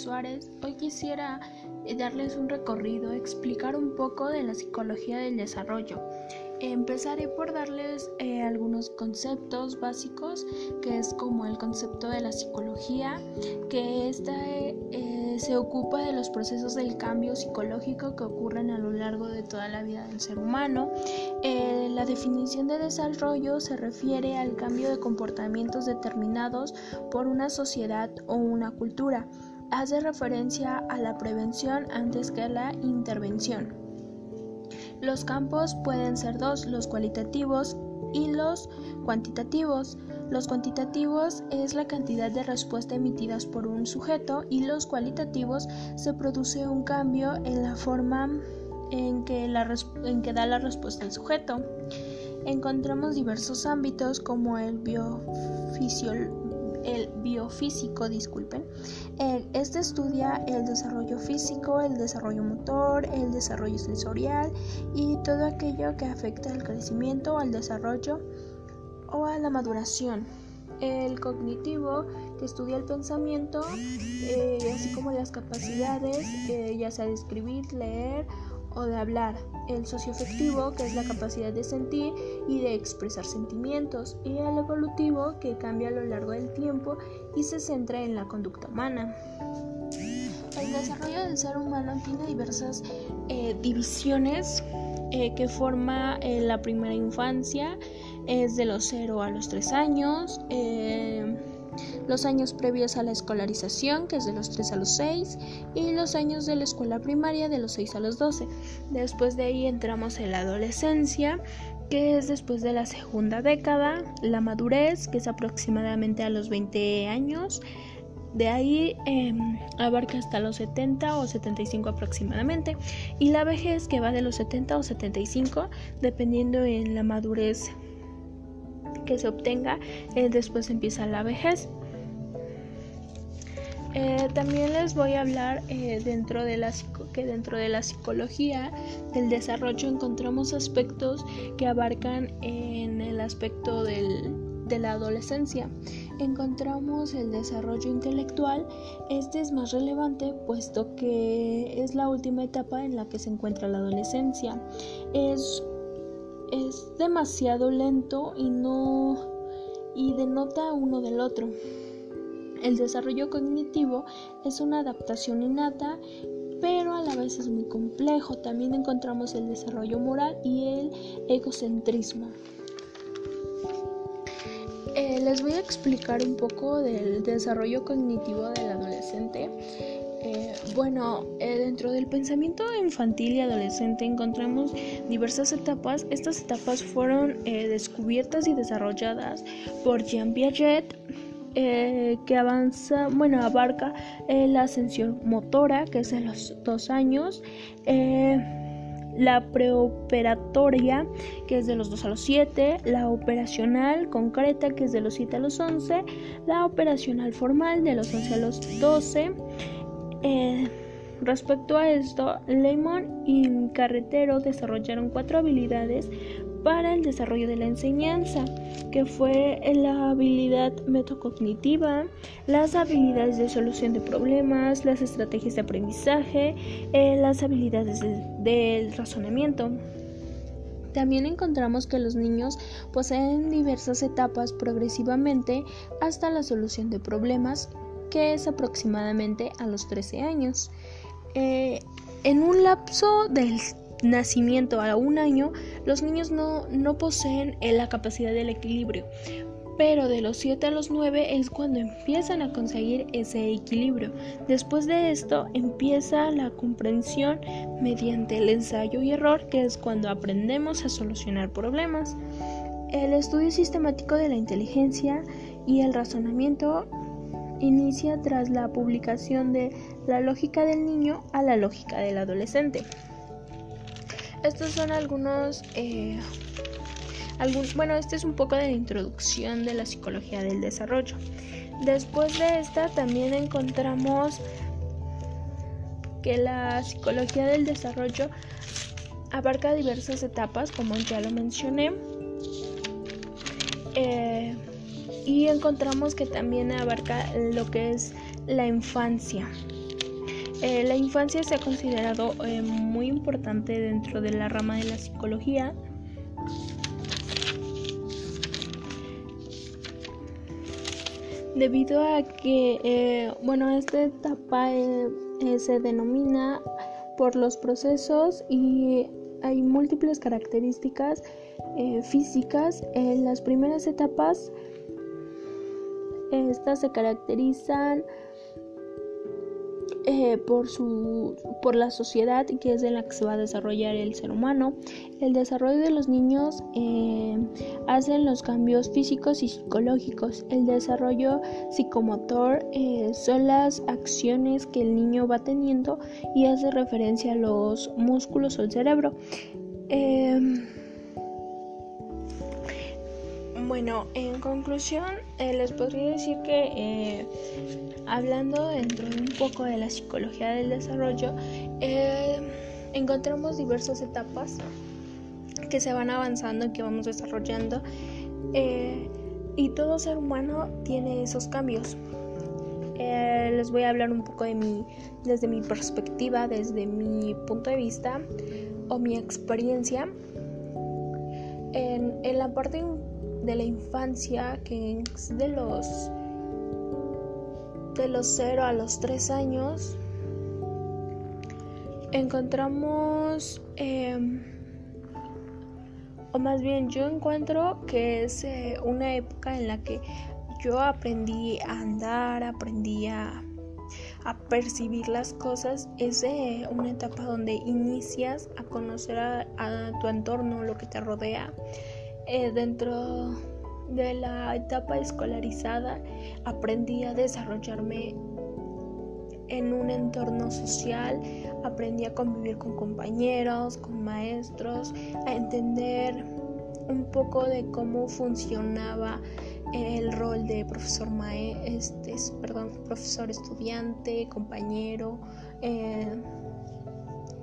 Suárez. Hoy quisiera eh, darles un recorrido, explicar un poco de la psicología del desarrollo. Empezaré por darles eh, algunos conceptos básicos, que es como el concepto de la psicología, que esta eh, se ocupa de los procesos del cambio psicológico que ocurren a lo largo de toda la vida del ser humano. Eh, la definición de desarrollo se refiere al cambio de comportamientos determinados por una sociedad o una cultura. Hace referencia a la prevención antes que la intervención. Los campos pueden ser dos, los cualitativos y los cuantitativos. Los cuantitativos es la cantidad de respuesta emitidas por un sujeto y los cualitativos se produce un cambio en la forma en que, en que da la respuesta el sujeto. Encontramos diversos ámbitos como el biofisiol el biofísico, disculpen. Este estudia el desarrollo físico, el desarrollo motor, el desarrollo sensorial y todo aquello que afecta al crecimiento, al desarrollo o a la maduración. El cognitivo, que estudia el pensamiento, eh, así como las capacidades, eh, ya sea de escribir, leer o de hablar, el socioafectivo, que es la capacidad de sentir y de expresar sentimientos, y el evolutivo, que cambia a lo largo del tiempo y se centra en la conducta humana. El desarrollo del ser humano tiene diversas eh, divisiones eh, que forma eh, la primera infancia, es de los 0 a los 3 años los años previos a la escolarización, que es de los 3 a los 6, y los años de la escuela primaria, de los 6 a los 12. Después de ahí entramos en la adolescencia, que es después de la segunda década, la madurez, que es aproximadamente a los 20 años, de ahí em, abarca hasta los 70 o 75 aproximadamente. Y la vejez que va de los 70 o 75 dependiendo en la madurez que se obtenga. Eh, después empieza la vejez. Eh, también les voy a hablar eh, dentro de la que dentro de la psicología del desarrollo encontramos aspectos que abarcan en el aspecto de la adolescencia. Encontramos el desarrollo intelectual. Este es más relevante puesto que es la última etapa en la que se encuentra la adolescencia. Es, es demasiado lento y no y denota uno del otro. El desarrollo cognitivo es una adaptación innata, pero a la vez es muy complejo. También encontramos el desarrollo moral y el egocentrismo. Eh, les voy a explicar un poco del desarrollo cognitivo del adolescente. Eh, bueno, eh, dentro del pensamiento infantil y adolescente encontramos diversas etapas. Estas etapas fueron descubiertas y desarrolladas por Jean Piaget, eh, que avanza, bueno, abarca eh, la ascensión motora, que es de los dos años, eh, la preoperatoria, que es de los 2 a los 7, la operacional concreta, que es de los 7 a los 11, la operacional formal, de los 11 a los 12. Respecto a esto, Lemon y Carretero desarrollaron cuatro habilidades para el desarrollo de la enseñanza, que fue la habilidad metacognitiva, las habilidades de solución de problemas, las estrategias de aprendizaje, eh, las habilidades del razonamiento. También encontramos que los niños poseen diversas etapas progresivamente hasta la solución de problemas, que es aproximadamente a los 13 años. Eh, en un lapso del nacimiento a un año, los niños no, poseen la capacidad del equilibrio, pero de los 7 a los 9 es cuando empiezan a conseguir ese equilibrio. Después de esto empieza la comprensión mediante el ensayo y error, que es cuando aprendemos a solucionar problemas. El estudio sistemático de la inteligencia y el razonamiento inicia tras la publicación de La lógica del niño a la lógica del adolescente. Estos son algunos, eh, bueno, este es un poco de la introducción de la psicología del desarrollo. Después de esta también encontramos que la psicología del desarrollo abarca diversas etapas, como ya lo mencioné. Eh, y encontramos que también abarca lo que es la infancia. Eh, la infancia se ha considerado eh, muy importante dentro de la rama de la psicología. Debido a que, eh, bueno, esta etapa se denomina por los procesos y hay múltiples características físicas. En las primeras etapas, estas se caracterizan eh, por, su, por la sociedad que es en la que se va a desarrollar el ser humano. El desarrollo de los niños eh, hacen los cambios físicos y psicológicos. El desarrollo psicomotor eh, son las acciones que el niño va teniendo y hace referencia a los músculos o el cerebro. Bueno, en conclusión, les podría decir que Hablando dentro de un poco de la psicología del desarrollo, eh, encontramos diversas etapas que se van avanzando que vamos desarrollando. Eh, y todo ser humano tiene esos cambios. Eh, les voy a hablar un poco de mi, desde mi perspectiva, desde mi punto de vista o mi experiencia. En, en la parte de la infancia, que es de los de los 0 a los 3 años encontramos, em, o más bien yo encuentro que es eh, una época en la que yo aprendí a andar, aprendí a, percibir las cosas. Es una etapa donde inicias a conocer a, tu entorno, lo que te rodea. Eh, dentro de la etapa escolarizada aprendí a desarrollarme en un entorno social, aprendí a convivir con compañeros, con maestros, a entender un poco de cómo funcionaba el rol de profesor mae, este, perdón, profesor estudiante, compañero. Eh,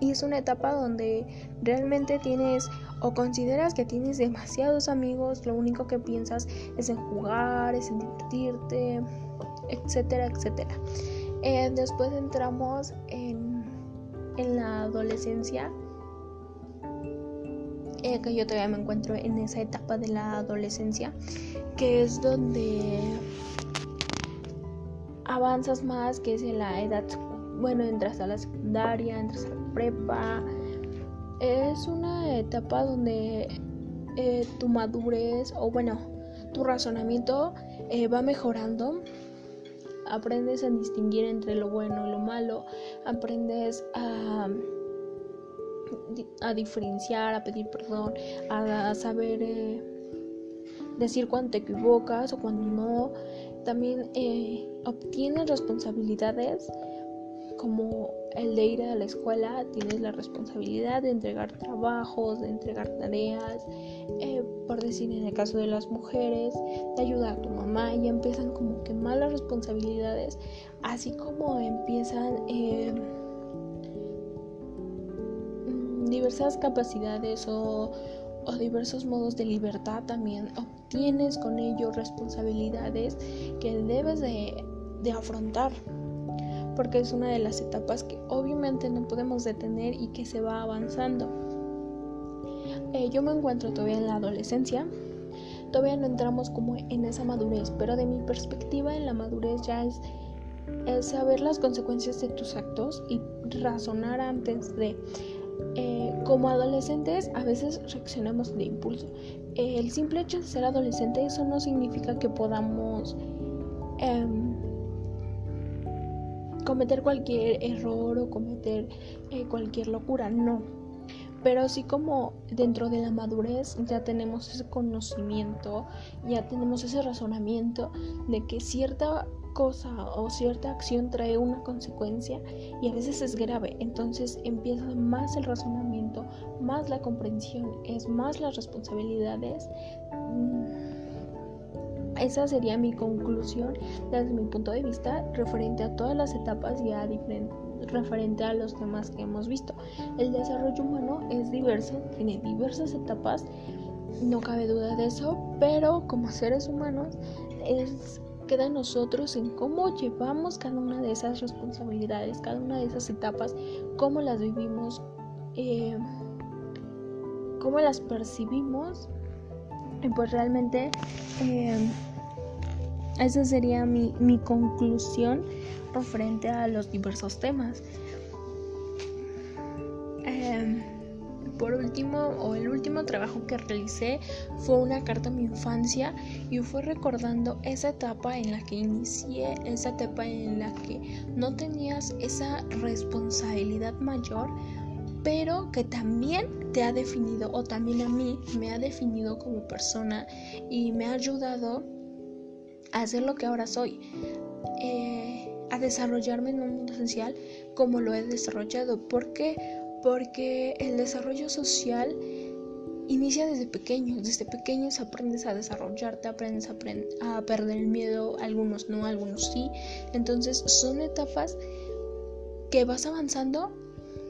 y es una etapa donde realmente tienes o consideras que tienes demasiados amigos, lo único que piensas es en jugar, es en divertirte, etcétera, etcétera. Eh, después entramos en, en la adolescencia, eh, que yo todavía me encuentro en esa etapa de la adolescencia, que es donde avanzas más, que es en la edad, bueno, entras a la secundaria, entras a la prepa, es una etapa donde eh, tu madurez o bueno, tu razonamiento eh, va mejorando. Aprendes a distinguir entre lo bueno y lo malo. Aprendes a, a diferenciar, a pedir perdón, a, saber eh, decir cuando te equivocas o cuando no. También obtienes responsabilidades como el de ir a la escuela, tienes la responsabilidad de entregar trabajos, de entregar tareas, eh, por decir en el caso de las mujeres, de ayudar a tu mamá, y empiezan como que malas responsabilidades, así como empiezan eh, mm, diversas capacidades o, diversos modos de libertad también obtienes con ello responsabilidades que debes de, de afrontar porque es una de las etapas que obviamente no podemos detener y que se va avanzando. Eh, yo me encuentro todavía en la adolescencia, todavía no entramos como en esa madurez, pero de mi perspectiva en la madurez ya es, saber las consecuencias de tus actos y razonar antes de... Eh, como adolescentes a veces reaccionamos de impulso. el simple hecho de ser adolescente eso no significa que podamos... Em, cometer cualquier error o cometer eh, cualquier locura, no. Pero sí como dentro de la madurez ya tenemos ese conocimiento, ya tenemos ese razonamiento de que cierta cosa o cierta acción trae una consecuencia y a veces es grave. Entonces empieza más el razonamiento, más la comprensión, es más las responsabilidades. Mm, esa sería mi conclusión desde mi punto de vista referente a todas las etapas y a referente a los temas que hemos visto. El desarrollo humano es diverso, tiene diversas etapas, no cabe duda de eso, pero como seres humanos es queda en nosotros en cómo llevamos cada una de esas responsabilidades, cada una de esas etapas, cómo las vivimos, eh, cómo las percibimos. Y pues realmente eh, esa sería mi, mi conclusión referente a los diversos temas. Em, por último, o el último trabajo que realicé fue una carta a mi infancia y fue recordando esa etapa en la que inicié, esa etapa en la que no tenías esa responsabilidad mayor, pero que también te ha definido, o también a mí me ha definido como persona y me ha ayudado a hacer lo que ahora soy. Eh, a desarrollarme en un mundo social como lo he desarrollado. ¿Por qué? Porque el desarrollo social inicia desde pequeños. Desde pequeños aprendes a desarrollarte, aprendes a, a perder el miedo, algunos no, algunos sí. Entonces son etapas que vas avanzando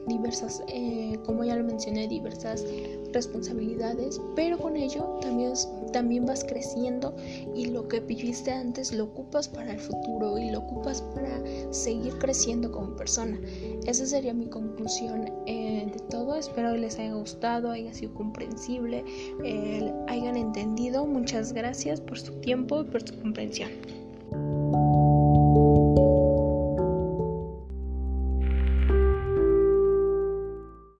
diversas, eh, como ya lo mencioné, diversas responsabilidades, pero con ello también, también vas creciendo y lo que viviste antes lo ocupas para el futuro y lo ocupas para seguir creciendo como persona. Esa sería mi conclusión eh, de todo. Espero les haya gustado, haya sido comprensible, eh, hayan entendido. Muchas gracias por su tiempo y por su comprensión.